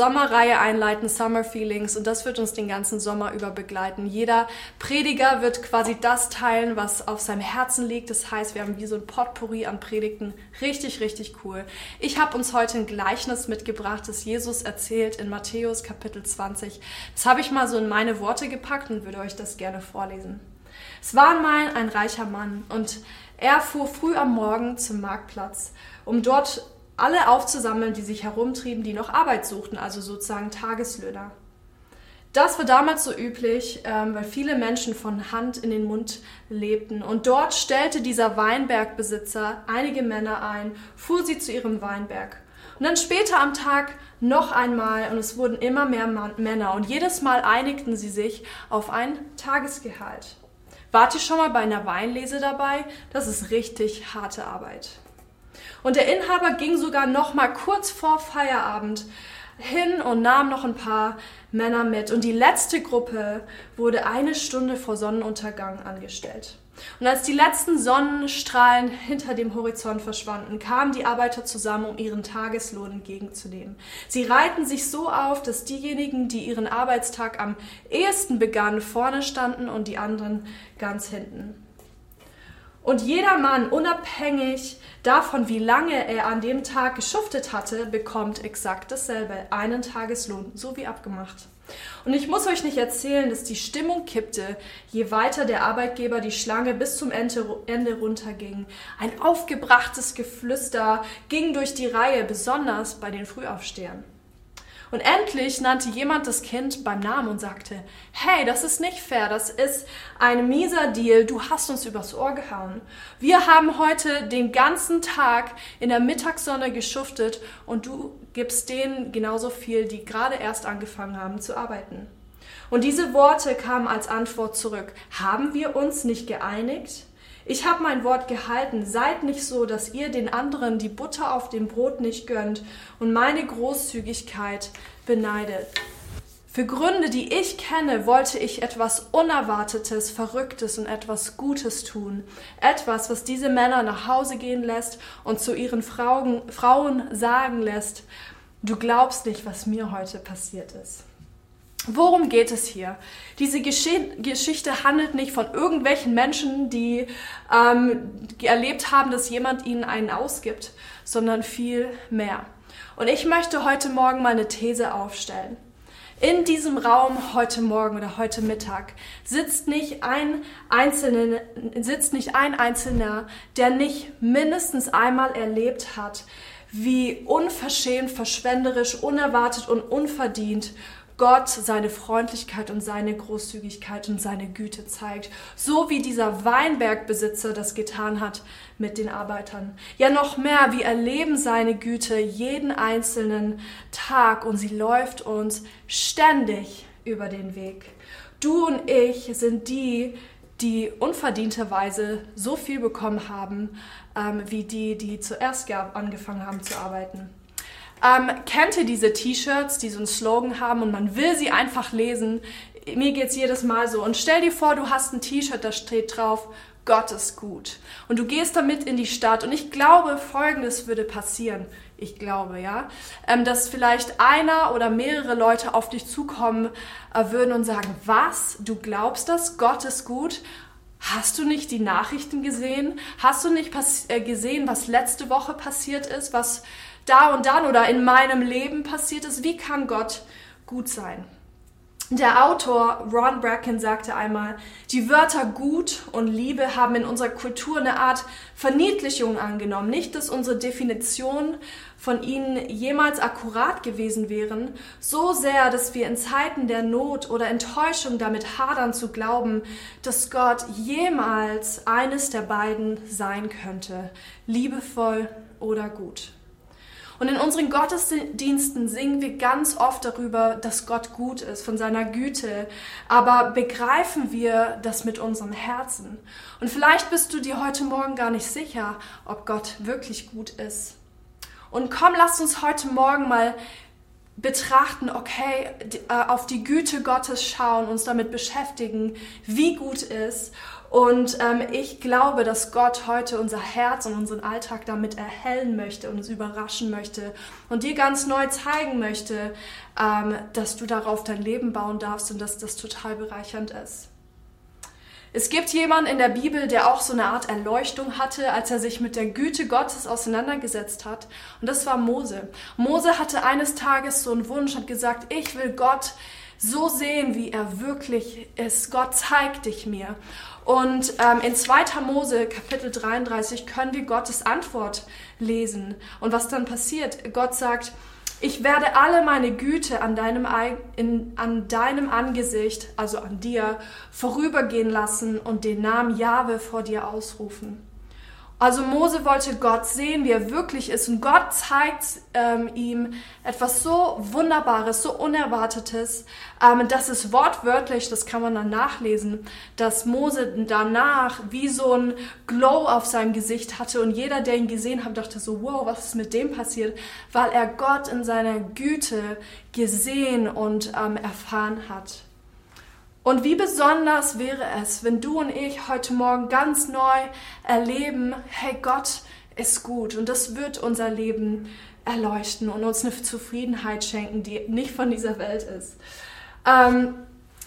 Sommerreihe einleiten, Summer Feelings, und das wird uns den ganzen Sommer über begleiten. Jeder Prediger wird quasi das teilen, was auf seinem Herzen liegt. Das heißt, wir haben wie so ein Potpourri an Predigten. Richtig, richtig cool. Ich habe uns heute ein Gleichnis mitgebracht, das Jesus erzählt in Matthäus Kapitel 20. Das habe ich mal so in meine Worte gepackt und würde euch das gerne vorlesen. Es war mal ein reicher Mann und er fuhr früh am Morgen zum Marktplatz, um dort alle aufzusammeln, die sich herumtrieben, die noch Arbeit suchten, also sozusagen Tageslöhner. Das war damals so üblich, ähm, weil viele Menschen von Hand in den Mund lebten. Und dort stellte dieser Weinbergbesitzer einige Männer ein, fuhr sie zu ihrem Weinberg. Und dann später am Tag noch einmal und es wurden immer mehr Männer und jedes Mal einigten sie sich auf ein Tagesgehalt. Wart ihr schon mal bei einer Weinlese dabei? Das ist richtig harte Arbeit. Und der Inhaber ging sogar noch mal kurz vor Feierabend hin und nahm noch ein paar Männer mit. Und die letzte Gruppe wurde eine Stunde vor Sonnenuntergang angestellt. Und als die letzten Sonnenstrahlen hinter dem Horizont verschwanden, kamen die Arbeiter zusammen, um ihren Tageslohn entgegenzunehmen. Sie reihten sich so auf, dass diejenigen, die ihren Arbeitstag am ehesten begannen, vorne standen und die anderen ganz hinten. Und jeder Mann, unabhängig davon, wie lange er an dem Tag geschuftet hatte, bekommt exakt dasselbe, einen Tageslohn, so wie abgemacht. Und ich muss euch nicht erzählen, dass die Stimmung kippte, je weiter der Arbeitgeber die Schlange bis zum Ende runterging. Ein aufgebrachtes Geflüster ging durch die Reihe, besonders bei den Frühaufstehern. Und endlich nannte jemand das Kind beim Namen und sagte, hey, das ist nicht fair, das ist ein mieser Deal, du hast uns übers Ohr gehauen. Wir haben heute den ganzen Tag in der Mittagssonne geschuftet und du gibst denen genauso viel, die gerade erst angefangen haben zu arbeiten. Und diese Worte kamen als Antwort zurück. Haben wir uns nicht geeinigt? Ich habe mein Wort gehalten. Seid nicht so, dass ihr den anderen die Butter auf dem Brot nicht gönnt und meine Großzügigkeit beneidet. Für Gründe, die ich kenne, wollte ich etwas Unerwartetes, Verrücktes und etwas Gutes tun. Etwas, was diese Männer nach Hause gehen lässt und zu ihren Frauen, sagen lässt, du glaubst nicht, was mir heute passiert ist. Worum geht es hier? Diese Gesch Geschichte handelt nicht von irgendwelchen Menschen, die ähm, erlebt haben, dass jemand ihnen einen ausgibt, sondern viel mehr. Und ich möchte heute Morgen mal eine These aufstellen. In diesem Raum heute Morgen oder heute Mittag sitzt nicht ein Einzelner, sitzt nicht ein Einzelner, der nicht mindestens einmal erlebt hat, wie unverschämt, verschwenderisch, unerwartet und unverdient Gott seine Freundlichkeit und seine Großzügigkeit und seine Güte zeigt, so wie dieser Weinbergbesitzer das getan hat mit den Arbeitern. Ja, noch mehr, wir erleben seine Güte jeden einzelnen Tag und sie läuft uns ständig über den Weg. Du und ich sind die, die unverdienterweise so viel bekommen haben, ähm, wie die, die zuerst angefangen haben zu arbeiten. Ähm, kennt ihr diese T-Shirts, die so einen Slogan haben und man will sie einfach lesen? Mir geht's jedes Mal so. Und stell dir vor, du hast ein T-Shirt, da steht drauf, Gott ist gut. Und du gehst damit in die Stadt. Und ich glaube, Folgendes würde passieren. Ich glaube, ja, ähm, dass vielleicht einer oder mehrere Leute auf dich zukommen äh, würden und sagen, was? Du glaubst das? Gott ist gut? Hast du nicht die Nachrichten gesehen? Hast du nicht äh, gesehen, was letzte Woche passiert ist? Was da und dann oder in meinem Leben passiert ist. Wie kann Gott gut sein? Der Autor Ron Bracken sagte einmal, die Wörter gut und Liebe haben in unserer Kultur eine Art Verniedlichung angenommen. Nicht, dass unsere Definition von ihnen jemals akkurat gewesen wären, so sehr, dass wir in Zeiten der Not oder Enttäuschung damit hadern zu glauben, dass Gott jemals eines der beiden sein könnte, liebevoll oder gut. Und in unseren Gottesdiensten singen wir ganz oft darüber, dass Gott gut ist, von seiner Güte. Aber begreifen wir das mit unserem Herzen? Und vielleicht bist du dir heute Morgen gar nicht sicher, ob Gott wirklich gut ist. Und komm, lass uns heute Morgen mal betrachten, okay, äh, auf die Güte Gottes schauen, uns damit beschäftigen, wie gut ist und ähm, ich glaube, dass Gott heute unser Herz und unseren Alltag damit erhellen möchte und uns überraschen möchte und dir ganz neu zeigen möchte, ähm, dass du darauf dein Leben bauen darfst und dass das total bereichernd ist. Es gibt jemanden in der Bibel, der auch so eine Art Erleuchtung hatte, als er sich mit der Güte Gottes auseinandergesetzt hat. Und das war Mose. Mose hatte eines Tages so einen Wunsch, hat gesagt, ich will Gott so sehen, wie er wirklich ist. Gott zeigt dich mir. Und ähm, in 2. Mose Kapitel 33 können wir Gottes Antwort lesen. Und was dann passiert, Gott sagt, ich werde alle meine Güte an deinem, in, an deinem Angesicht, also an dir, vorübergehen lassen und den Namen Jahwe vor dir ausrufen. Also Mose wollte Gott sehen, wie er wirklich ist. Und Gott zeigt ähm, ihm etwas so Wunderbares, so Unerwartetes. Ähm, das ist wortwörtlich, das kann man dann nachlesen, dass Mose danach wie so ein Glow auf seinem Gesicht hatte. Und jeder, der ihn gesehen hat, dachte so, wow, was ist mit dem passiert? Weil er Gott in seiner Güte gesehen und ähm, erfahren hat. Und wie besonders wäre es, wenn du und ich heute Morgen ganz neu erleben, hey, Gott ist gut und das wird unser Leben erleuchten und uns eine Zufriedenheit schenken, die nicht von dieser Welt ist. Ähm,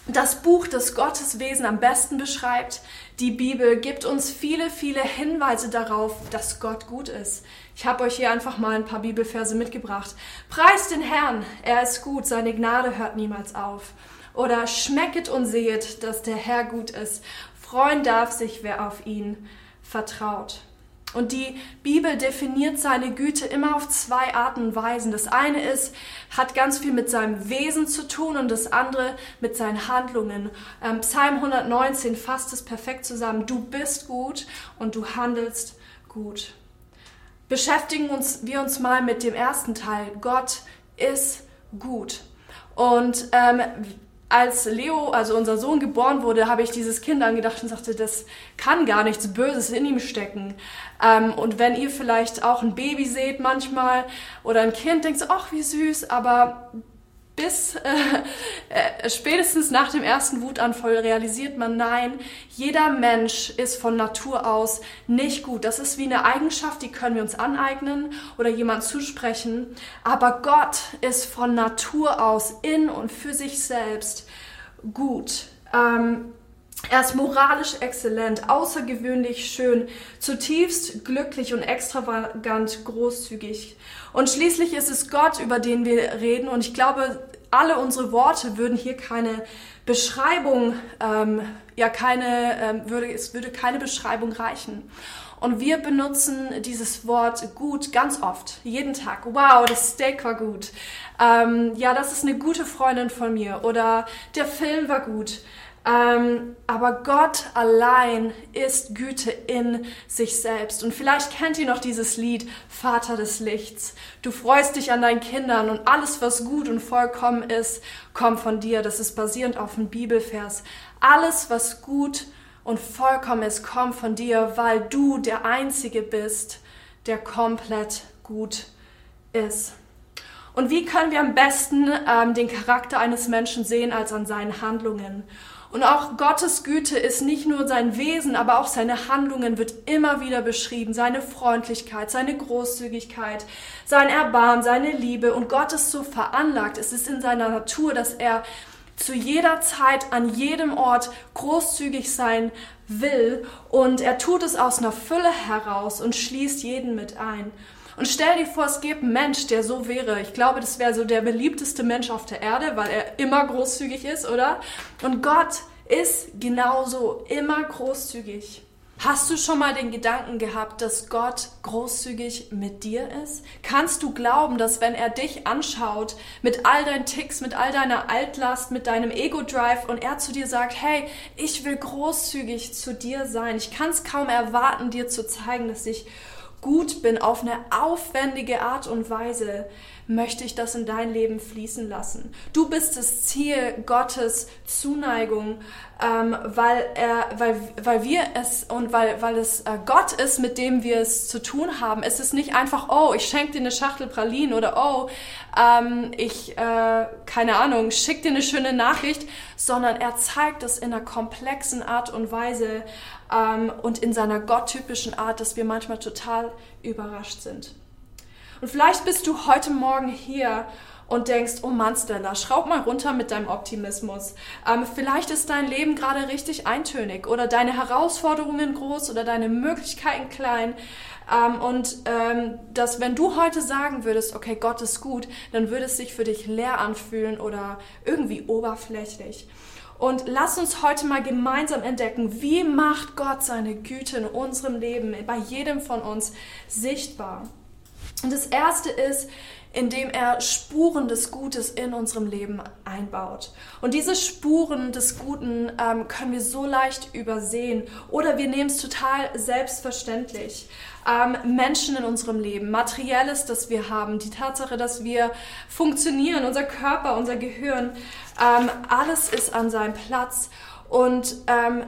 das Buch, das Gottes Wesen am besten beschreibt, die Bibel, gibt uns viele, viele Hinweise darauf, dass Gott gut ist. Ich habe euch hier einfach mal ein paar Bibelverse mitgebracht. Preist den Herrn, er ist gut, seine Gnade hört niemals auf. Oder schmecket und sehet, dass der Herr gut ist. Freuen darf sich, wer auf ihn vertraut. Und die Bibel definiert seine Güte immer auf zwei Arten und Weisen. Das eine ist, hat ganz viel mit seinem Wesen zu tun und das andere mit seinen Handlungen. Ähm, Psalm 119 fasst es perfekt zusammen. Du bist gut und du handelst gut. Beschäftigen uns, wir uns mal mit dem ersten Teil. Gott ist gut. Und ähm, als Leo, also unser Sohn, geboren wurde, habe ich dieses Kind angedacht und sagte, das kann gar nichts Böses in ihm stecken. Ähm, und wenn ihr vielleicht auch ein Baby seht manchmal oder ein Kind, denkt so, ach, wie süß, aber bis äh, äh, spätestens nach dem ersten Wutanfall realisiert man, nein, jeder Mensch ist von Natur aus nicht gut. Das ist wie eine Eigenschaft, die können wir uns aneignen oder jemand zusprechen. Aber Gott ist von Natur aus in und für sich selbst gut. Ähm, er ist moralisch exzellent, außergewöhnlich schön, zutiefst glücklich und extravagant großzügig. Und schließlich ist es Gott, über den wir reden. Und ich glaube, alle unsere Worte würden hier keine Beschreibung, ähm, ja keine, ähm, würde, es würde keine Beschreibung reichen. Und wir benutzen dieses Wort gut ganz oft, jeden Tag. Wow, das Steak war gut. Ähm, ja, das ist eine gute Freundin von mir. Oder der Film war gut. Ähm, aber Gott allein ist Güte in sich selbst. Und vielleicht kennt ihr noch dieses Lied Vater des Lichts. Du freust dich an deinen Kindern und alles, was gut und vollkommen ist, kommt von dir. Das ist basierend auf einem Bibelvers. Alles, was gut und vollkommen ist, kommt von dir, weil du der Einzige bist, der komplett gut ist. Und wie können wir am besten ähm, den Charakter eines Menschen sehen als an seinen Handlungen? Und auch Gottes Güte ist nicht nur sein Wesen, aber auch seine Handlungen wird immer wieder beschrieben. Seine Freundlichkeit, seine Großzügigkeit, sein Erbarmen, seine Liebe. Und Gott ist so veranlagt. Es ist in seiner Natur, dass er zu jeder Zeit, an jedem Ort großzügig sein will. Und er tut es aus einer Fülle heraus und schließt jeden mit ein. Und stell dir vor, es gäbe einen Mensch, der so wäre. Ich glaube, das wäre so der beliebteste Mensch auf der Erde, weil er immer großzügig ist, oder? Und Gott ist genauso immer großzügig. Hast du schon mal den Gedanken gehabt, dass Gott großzügig mit dir ist? Kannst du glauben, dass wenn er dich anschaut, mit all deinen Ticks, mit all deiner Altlast, mit deinem Ego-Drive und er zu dir sagt, hey, ich will großzügig zu dir sein. Ich kann es kaum erwarten, dir zu zeigen, dass ich gut bin auf eine aufwendige Art und Weise, möchte ich das in dein Leben fließen lassen. Du bist das Ziel Gottes Zuneigung, ähm, weil, er, weil, weil wir es und weil, weil es äh, Gott ist, mit dem wir es zu tun haben. Es ist nicht einfach, oh, ich schenke dir eine Schachtel Pralinen oder oh, ähm, ich, äh, keine Ahnung, schick dir eine schöne Nachricht, sondern er zeigt es in einer komplexen Art und Weise ähm, und in seiner gotttypischen Art, dass wir manchmal total überrascht sind. Und vielleicht bist du heute Morgen hier und denkst, oh Mann, Stella, schraub mal runter mit deinem Optimismus. Ähm, vielleicht ist dein Leben gerade richtig eintönig oder deine Herausforderungen groß oder deine Möglichkeiten klein. Ähm, und ähm, dass wenn du heute sagen würdest, okay, Gott ist gut, dann würde es sich für dich leer anfühlen oder irgendwie oberflächlich. Und lass uns heute mal gemeinsam entdecken, wie macht Gott seine Güte in unserem Leben, bei jedem von uns sichtbar. Und das erste ist, indem er Spuren des Gutes in unserem Leben einbaut. Und diese Spuren des Guten ähm, können wir so leicht übersehen oder wir nehmen es total selbstverständlich. Ähm, Menschen in unserem Leben, Materielles, das wir haben, die Tatsache, dass wir funktionieren, unser Körper, unser Gehirn, ähm, alles ist an seinem Platz. Und ähm,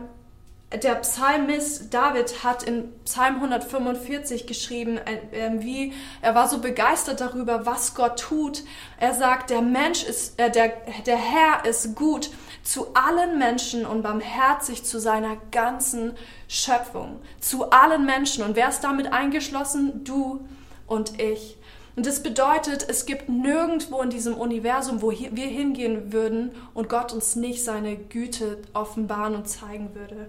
der Psalmist David hat in Psalm 145 geschrieben, äh, ähm, wie er war so begeistert darüber, was Gott tut. Er sagt, der Mensch ist, äh, der, der Herr ist gut zu allen Menschen und barmherzig zu seiner ganzen Schöpfung. Zu allen Menschen. Und wer ist damit eingeschlossen? Du und ich. Und das bedeutet, es gibt nirgendwo in diesem Universum, wo wir hingehen würden und Gott uns nicht seine Güte offenbaren und zeigen würde.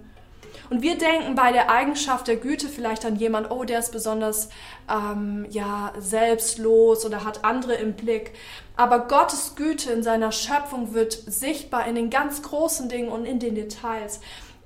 Und wir denken bei der Eigenschaft der Güte vielleicht an jemand, oh, der ist besonders ähm, ja, selbstlos oder hat andere im Blick. Aber Gottes Güte in seiner Schöpfung wird sichtbar in den ganz großen Dingen und in den Details.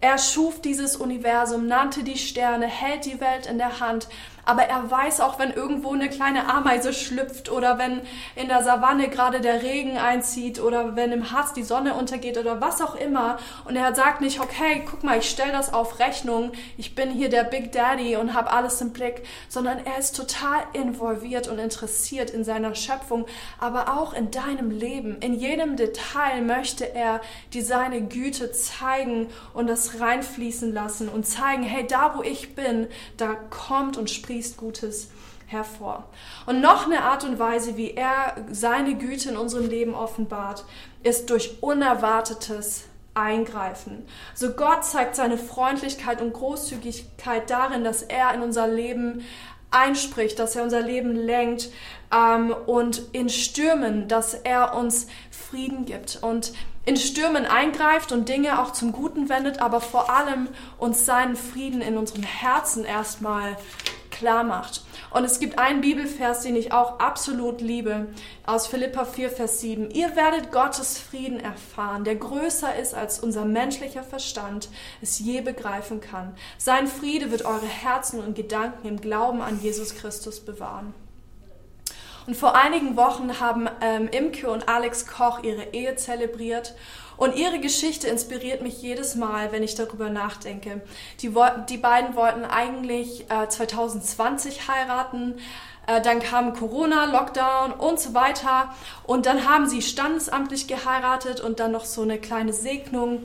Er schuf dieses Universum, nannte die Sterne, hält die Welt in der Hand, aber er weiß auch, wenn irgendwo eine kleine Ameise schlüpft oder wenn in der Savanne gerade der Regen einzieht oder wenn im Harz die Sonne untergeht oder was auch immer. Und er sagt nicht, okay, guck mal, ich stelle das auf Rechnung, ich bin hier der Big Daddy und habe alles im Blick, sondern er ist total involviert und interessiert in seiner Schöpfung, aber auch in deinem Leben. In jedem Detail möchte er dir seine Güte zeigen und das reinfließen lassen und zeigen, hey, da wo ich bin, da kommt und spricht sprießt Gutes hervor. Und noch eine Art und Weise, wie er seine Güte in unserem Leben offenbart, ist durch unerwartetes Eingreifen. So Gott zeigt seine Freundlichkeit und Großzügigkeit darin, dass er in unser Leben einspricht, dass er unser Leben lenkt ähm, und in Stürmen, dass er uns Frieden gibt und in Stürmen eingreift und Dinge auch zum Guten wendet, aber vor allem uns seinen Frieden in unserem Herzen erstmal klar macht. Und es gibt einen Bibelvers, den ich auch absolut liebe, aus Philippa 4, Vers 7. Ihr werdet Gottes Frieden erfahren, der größer ist, als unser menschlicher Verstand es je begreifen kann. Sein Friede wird eure Herzen und Gedanken im Glauben an Jesus Christus bewahren. Und vor einigen Wochen haben ähm, Imke und Alex Koch ihre Ehe zelebriert und ihre Geschichte inspiriert mich jedes Mal, wenn ich darüber nachdenke. Die, die beiden wollten eigentlich äh, 2020 heiraten, äh, dann kam Corona, Lockdown und so weiter. Und dann haben sie standesamtlich geheiratet und dann noch so eine kleine Segnung.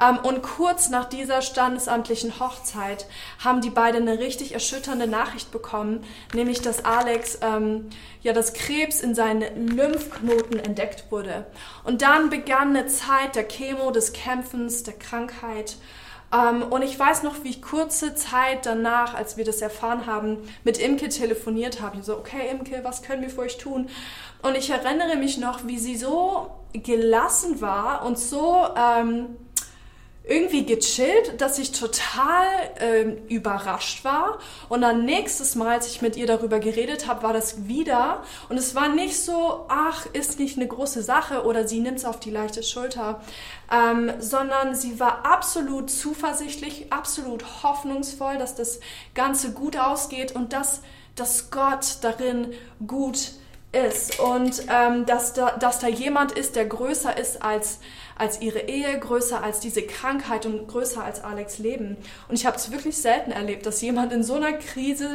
Ähm, und kurz nach dieser standesamtlichen Hochzeit haben die beiden eine richtig erschütternde Nachricht bekommen, nämlich dass Alex ähm, ja das Krebs in seinen Lymphknoten entdeckt wurde. Und dann begann eine Zeit der Chemo, des Kämpfens, der Krankheit. Ähm, und ich weiß noch, wie ich kurze Zeit danach, als wir das erfahren haben, mit Imke telefoniert habe. Ich so, okay, Imke, was können wir für euch tun? Und ich erinnere mich noch, wie sie so gelassen war und so ähm, irgendwie gechillt, dass ich total ähm, überrascht war. Und dann nächstes Mal, als ich mit ihr darüber geredet habe, war das wieder. Und es war nicht so, ach, ist nicht eine große Sache oder sie nimmt es auf die leichte Schulter, ähm, sondern sie war absolut zuversichtlich, absolut hoffnungsvoll, dass das Ganze gut ausgeht und dass, dass Gott darin gut ist und ähm, dass, da, dass da jemand ist, der größer ist als als ihre Ehe, größer als diese Krankheit und größer als Alex Leben. Und ich habe es wirklich selten erlebt, dass jemand in so einer Krise,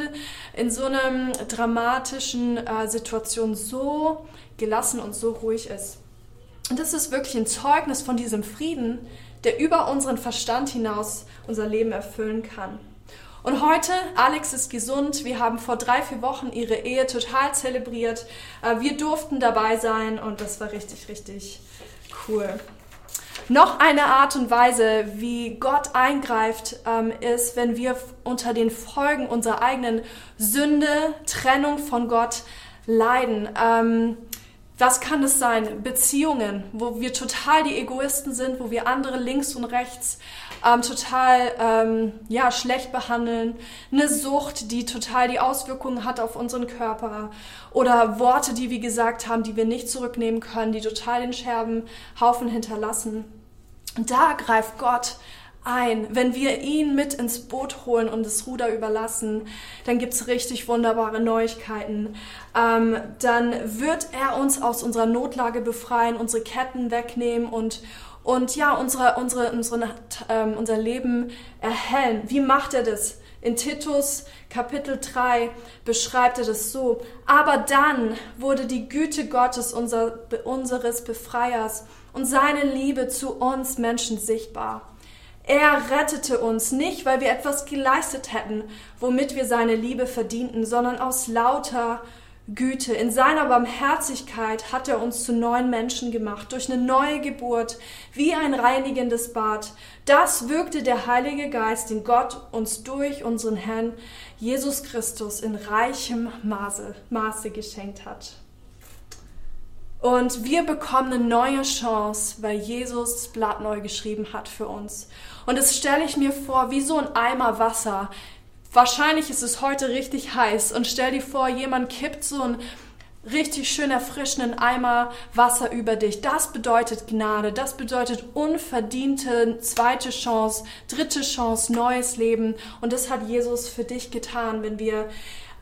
in so einer dramatischen äh, Situation so gelassen und so ruhig ist. Und das ist wirklich ein Zeugnis von diesem Frieden, der über unseren Verstand hinaus unser Leben erfüllen kann. Und heute, Alex ist gesund. Wir haben vor drei, vier Wochen ihre Ehe total zelebriert. Äh, wir durften dabei sein und das war richtig, richtig cool. Noch eine Art und Weise, wie Gott eingreift, ähm, ist, wenn wir unter den Folgen unserer eigenen Sünde, Trennung von Gott leiden. Ähm, was kann es sein? Beziehungen, wo wir total die Egoisten sind, wo wir andere links und rechts ähm, total ähm, ja, schlecht behandeln, eine Sucht, die total die Auswirkungen hat auf unseren Körper oder Worte, die wir gesagt haben, die wir nicht zurücknehmen können, die total den Scherbenhaufen hinterlassen. Da greift Gott ein. Wenn wir ihn mit ins Boot holen und das Ruder überlassen, dann gibt's richtig wunderbare Neuigkeiten. Ähm, dann wird er uns aus unserer Notlage befreien, unsere Ketten wegnehmen und, und ja, unsere, unsere, unsere, ähm, unser Leben erhellen. Wie macht er das? In Titus Kapitel 3 beschreibt er das so. Aber dann wurde die Güte Gottes, unser, unseres Befreiers und seine Liebe zu uns Menschen sichtbar. Er rettete uns nicht, weil wir etwas geleistet hätten, womit wir seine Liebe verdienten, sondern aus lauter Güte. In seiner Barmherzigkeit hat er uns zu neuen Menschen gemacht, durch eine neue Geburt, wie ein reinigendes Bad. Das wirkte der Heilige Geist, den Gott uns durch unseren Herrn Jesus Christus in reichem Maße, Maße geschenkt hat. Und wir bekommen eine neue Chance, weil Jesus das Blatt neu geschrieben hat für uns. Und das stelle ich mir vor wie so ein Eimer Wasser, Wahrscheinlich ist es heute richtig heiß und stell dir vor, jemand kippt so einen richtig schön erfrischenden Eimer Wasser über dich. Das bedeutet Gnade, das bedeutet unverdiente zweite Chance, dritte Chance, neues Leben. Und das hat Jesus für dich getan. Wenn wir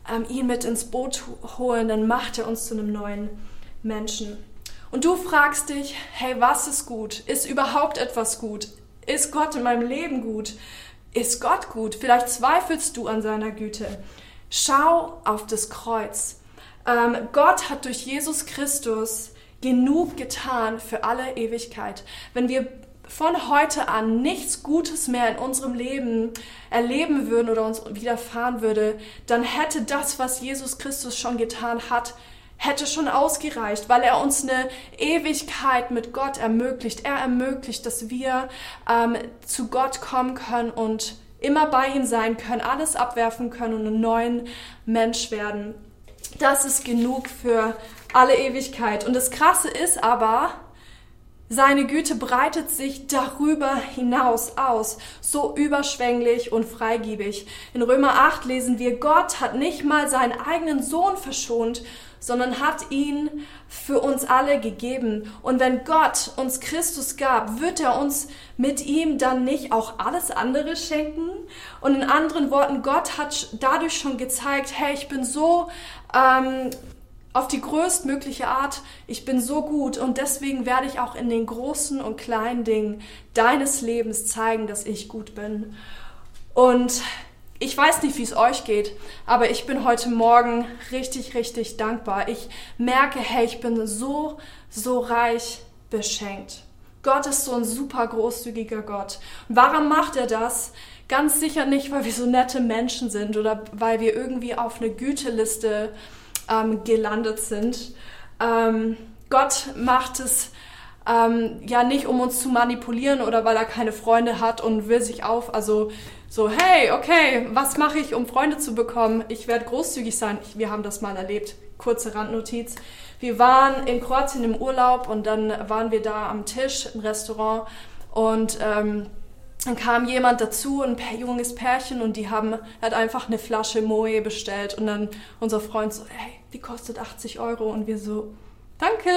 ähm, ihn mit ins Boot holen, dann macht er uns zu einem neuen Menschen. Und du fragst dich, hey, was ist gut? Ist überhaupt etwas gut? Ist Gott in meinem Leben gut? Ist Gott gut? Vielleicht zweifelst du an seiner Güte. Schau auf das Kreuz. Ähm, Gott hat durch Jesus Christus genug getan für alle Ewigkeit. Wenn wir von heute an nichts Gutes mehr in unserem Leben erleben würden oder uns widerfahren würde, dann hätte das, was Jesus Christus schon getan hat, hätte schon ausgereicht, weil er uns eine Ewigkeit mit Gott ermöglicht. Er ermöglicht, dass wir ähm, zu Gott kommen können und immer bei ihm sein können, alles abwerfen können und einen neuen Mensch werden. Das ist genug für alle Ewigkeit. Und das Krasse ist aber, seine Güte breitet sich darüber hinaus aus, so überschwänglich und freigiebig. In Römer 8 lesen wir, Gott hat nicht mal seinen eigenen Sohn verschont, sondern hat ihn für uns alle gegeben. Und wenn Gott uns Christus gab, wird er uns mit ihm dann nicht auch alles andere schenken? Und in anderen Worten, Gott hat dadurch schon gezeigt, hey, ich bin so ähm, auf die größtmögliche Art, ich bin so gut und deswegen werde ich auch in den großen und kleinen Dingen deines Lebens zeigen, dass ich gut bin. Und ich weiß nicht, wie es euch geht, aber ich bin heute Morgen richtig, richtig dankbar. Ich merke, hey, ich bin so, so reich beschenkt. Gott ist so ein super großzügiger Gott. Warum macht er das? Ganz sicher nicht, weil wir so nette Menschen sind oder weil wir irgendwie auf eine Güteliste ähm, gelandet sind. Ähm, Gott macht es ähm, ja nicht, um uns zu manipulieren oder weil er keine Freunde hat und will sich auf, also so, hey, okay, was mache ich, um Freunde zu bekommen? Ich werde großzügig sein. Ich, wir haben das mal erlebt. Kurze Randnotiz. Wir waren in Kroatien im Urlaub und dann waren wir da am Tisch im Restaurant und ähm, dann kam jemand dazu, ein junges Pärchen, und die haben hat einfach eine Flasche Moe bestellt. Und dann unser Freund so, hey, die kostet 80 Euro. Und wir so, danke,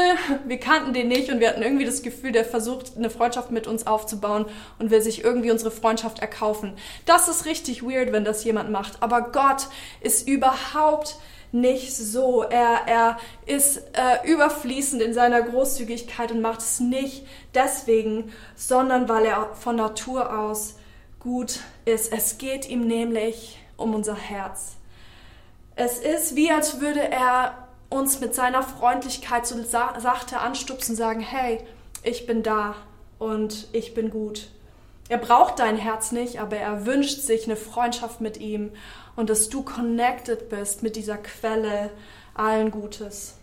wir kannten den nicht und wir hatten irgendwie das Gefühl, der versucht, eine Freundschaft mit uns aufzubauen und will sich irgendwie unsere Freundschaft erkaufen. Das ist richtig weird, wenn das jemand macht. Aber Gott ist überhaupt nicht so. Er, er ist äh, überfließend in seiner Großzügigkeit und macht es nicht deswegen, sondern weil er von Natur aus gut ist. Es geht ihm nämlich um unser Herz. Es ist wie, als würde er uns mit seiner Freundlichkeit so sachte anstupsen sagen, hey, ich bin da und ich bin gut. Er braucht dein Herz nicht, aber er wünscht sich eine Freundschaft mit ihm und dass du connected bist mit dieser Quelle allen Gutes.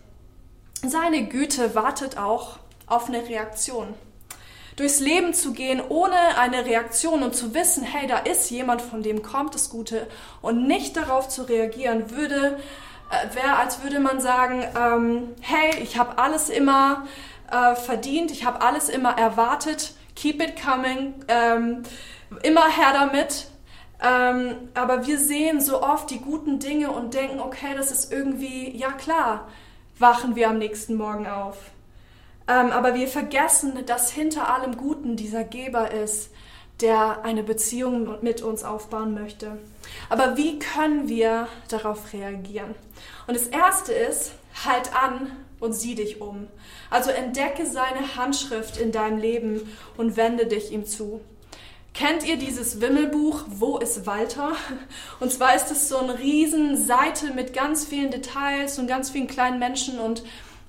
Seine Güte wartet auch auf eine Reaktion. Durchs Leben zu gehen ohne eine Reaktion und zu wissen, hey, da ist jemand, von dem kommt das Gute und nicht darauf zu reagieren, würde äh, wäre, als würde man sagen, ähm, hey, ich habe alles immer äh, verdient, ich habe alles immer erwartet, keep it coming, ähm, immer her damit. Ähm, aber wir sehen so oft die guten Dinge und denken, okay, das ist irgendwie, ja klar, wachen wir am nächsten Morgen auf. Ähm, aber wir vergessen, dass hinter allem Guten dieser Geber ist, der eine Beziehung mit uns aufbauen möchte. Aber wie können wir darauf reagieren? Und das Erste ist, halt an und sieh dich um. Also entdecke seine Handschrift in deinem Leben und wende dich ihm zu. Kennt ihr dieses Wimmelbuch Wo ist Walter? Und zwar ist es so eine riesen Seite mit ganz vielen Details und ganz vielen kleinen Menschen und,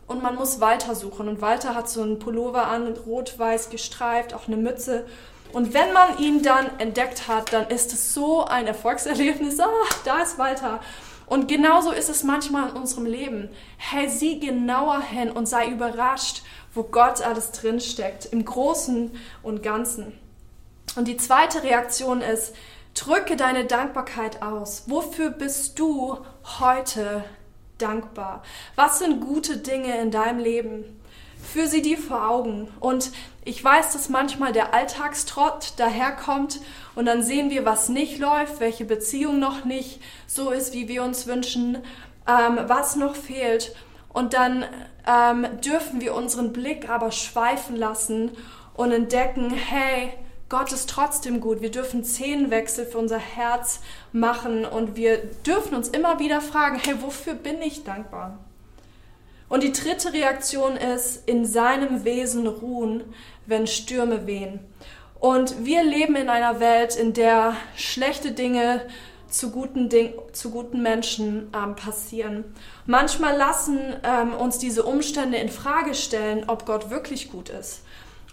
und man muss Walter suchen. Und Walter hat so einen Pullover an, rot-weiß gestreift, auch eine Mütze. Und wenn man ihn dann entdeckt hat, dann ist es so ein Erfolgserlebnis. Ah, da ist Walter. Und genauso ist es manchmal in unserem Leben. Hey, sieh genauer hin und sei überrascht, wo Gott alles drinsteckt, im Großen und Ganzen. Und die zweite Reaktion ist, drücke deine Dankbarkeit aus. Wofür bist du heute dankbar? Was sind gute Dinge in deinem Leben? Führ sie dir vor Augen. Und ich weiß, dass manchmal der Alltagstrott daherkommt und dann sehen wir, was nicht läuft, welche Beziehung noch nicht so ist, wie wir uns wünschen, ähm, was noch fehlt. Und dann ähm, dürfen wir unseren Blick aber schweifen lassen und entdecken, hey, Gott ist trotzdem gut. Wir dürfen Szenenwechsel für unser Herz machen und wir dürfen uns immer wieder fragen, hey, wofür bin ich dankbar? Und die dritte Reaktion ist, in seinem Wesen ruhen, wenn Stürme wehen. Und wir leben in einer Welt, in der schlechte Dinge zu guten, Ding, zu guten Menschen ähm, passieren. Manchmal lassen ähm, uns diese Umstände in Frage stellen, ob Gott wirklich gut ist.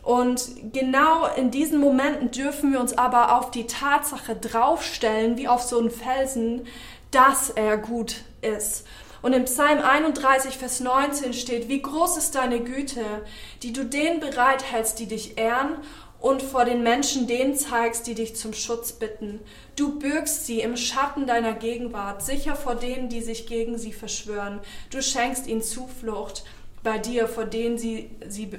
Und genau in diesen Momenten dürfen wir uns aber auf die Tatsache draufstellen, wie auf so einen Felsen, dass er gut ist. Und im Psalm 31, Vers 19 steht, wie groß ist deine Güte, die du denen bereithältst, die dich ehren und vor den Menschen denen zeigst, die dich zum Schutz bitten. Du bürgst sie im Schatten deiner Gegenwart, sicher vor denen, die sich gegen sie verschwören. Du schenkst ihnen Zuflucht bei dir, vor denen sie, sie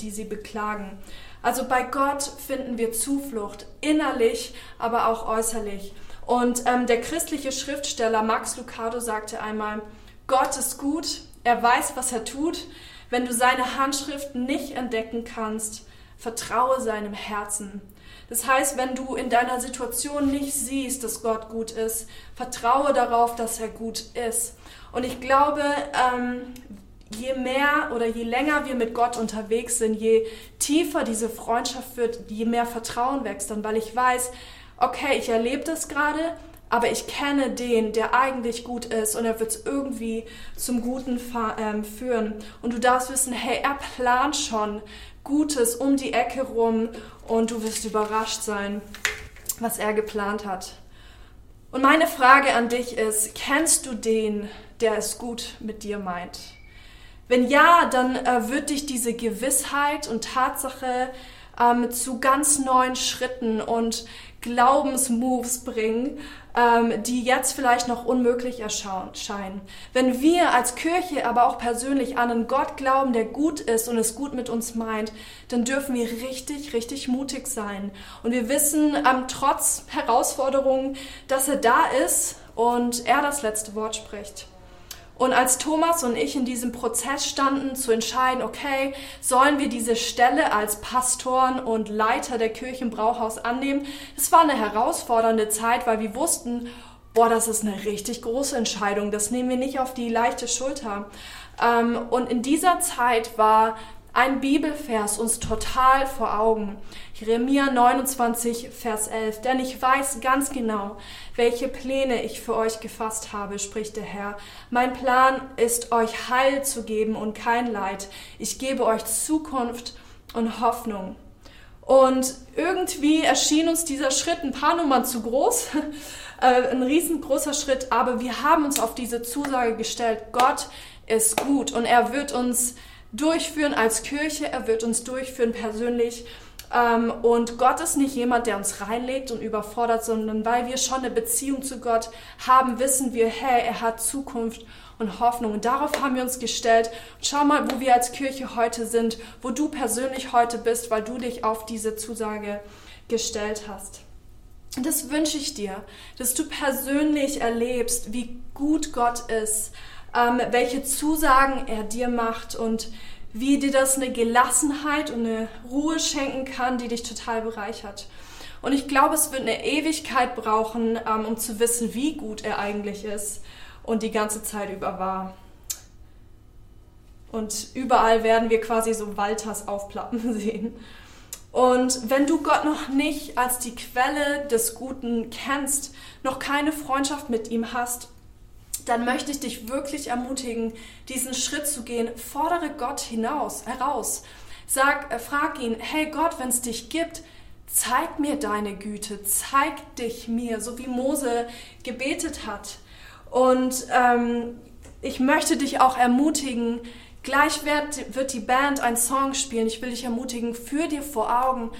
die sie beklagen. Also bei Gott finden wir Zuflucht, innerlich, aber auch äußerlich. Und ähm, der christliche Schriftsteller Max Lucado sagte einmal, Gott ist gut, er weiß, was er tut. Wenn du seine Handschrift nicht entdecken kannst, vertraue seinem Herzen. Das heißt, wenn du in deiner Situation nicht siehst, dass Gott gut ist, vertraue darauf, dass er gut ist. Und ich glaube, ähm, je mehr oder je länger wir mit Gott unterwegs sind, je tiefer diese Freundschaft wird, je mehr Vertrauen wächst dann, weil ich weiß, okay, ich erlebe das gerade, aber ich kenne den, der eigentlich gut ist und er wird es irgendwie zum Guten ähm, führen. Und du darfst wissen, hey, er plant schon Gutes um die Ecke rum und du wirst überrascht sein, was er geplant hat. Und meine Frage an dich ist, kennst du den, der es gut mit dir meint? Wenn ja, dann äh, wird dich diese Gewissheit und Tatsache ähm, zu ganz neuen Schritten und Glaubensmoves bringen, ähm, die jetzt vielleicht noch unmöglich erscheinen. Wenn wir als Kirche, aber auch persönlich an einen Gott glauben, der gut ist und es gut mit uns meint, dann dürfen wir richtig, richtig mutig sein. Und wir wissen ähm, trotz Herausforderungen, dass er da ist und er das letzte Wort spricht. Und als Thomas und ich in diesem Prozess standen, zu entscheiden, okay, sollen wir diese Stelle als Pastoren und Leiter der Kirche im Brauhaus annehmen, das war eine herausfordernde Zeit, weil wir wussten, boah, das ist eine richtig große Entscheidung. Das nehmen wir nicht auf die leichte Schulter. Ähm, und in dieser Zeit war ein Bibelvers uns total vor Augen. Jeremia 29, Vers 11. Denn ich weiß ganz genau, welche Pläne ich für euch gefasst habe, spricht der Herr. Mein Plan ist, euch Heil zu geben und kein Leid. Ich gebe euch Zukunft und Hoffnung. Und irgendwie erschien uns dieser Schritt ein paar Nummern zu groß, äh, ein riesengroßer Schritt, aber wir haben uns auf diese Zusage gestellt, Gott ist gut und er wird uns durchführen als Kirche, er wird uns durchführen persönlich. Ähm, und Gott ist nicht jemand, der uns reinlegt und überfordert, sondern weil wir schon eine Beziehung zu Gott haben, wissen wir, hey, er hat Zukunft und Hoffnung. Und darauf haben wir uns gestellt. Schau mal, wo wir als Kirche heute sind, wo du persönlich heute bist, weil du dich auf diese Zusage gestellt hast. Und das wünsche ich dir, dass du persönlich erlebst, wie gut Gott ist, ähm, welche Zusagen er dir macht und wie dir das eine Gelassenheit und eine Ruhe schenken kann, die dich total bereichert. Und ich glaube, es wird eine Ewigkeit brauchen, ähm, um zu wissen, wie gut er eigentlich ist und die ganze Zeit über war. Und überall werden wir quasi so Walters aufplappen sehen. Und wenn du Gott noch nicht als die Quelle des Guten kennst, noch keine Freundschaft mit ihm hast, dann möchte ich dich wirklich ermutigen, diesen Schritt zu gehen. Fordere Gott hinaus, heraus. Sag, äh, frag ihn, hey Gott, wenn es dich gibt, zeig mir deine Güte, zeig dich mir, so wie Mose gebetet hat. Und ähm, ich möchte dich auch ermutigen, gleich wird, wird die Band einen Song spielen. Ich will dich ermutigen, führ dir vor Augen,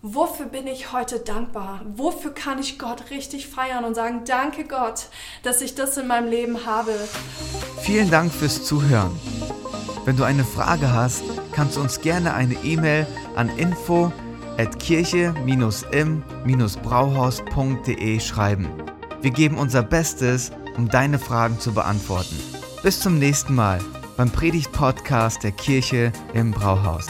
Wofür bin ich heute dankbar? Wofür kann ich Gott richtig feiern und sagen, danke Gott, dass ich das in meinem Leben habe? Vielen Dank fürs Zuhören. Wenn du eine Frage hast, kannst du uns gerne eine E-Mail an info at kirche-im-brauhaus.de schreiben. Wir geben unser Bestes, um deine Fragen zu beantworten. Bis zum nächsten Mal beim Predigt-Podcast der Kirche im Brauhaus.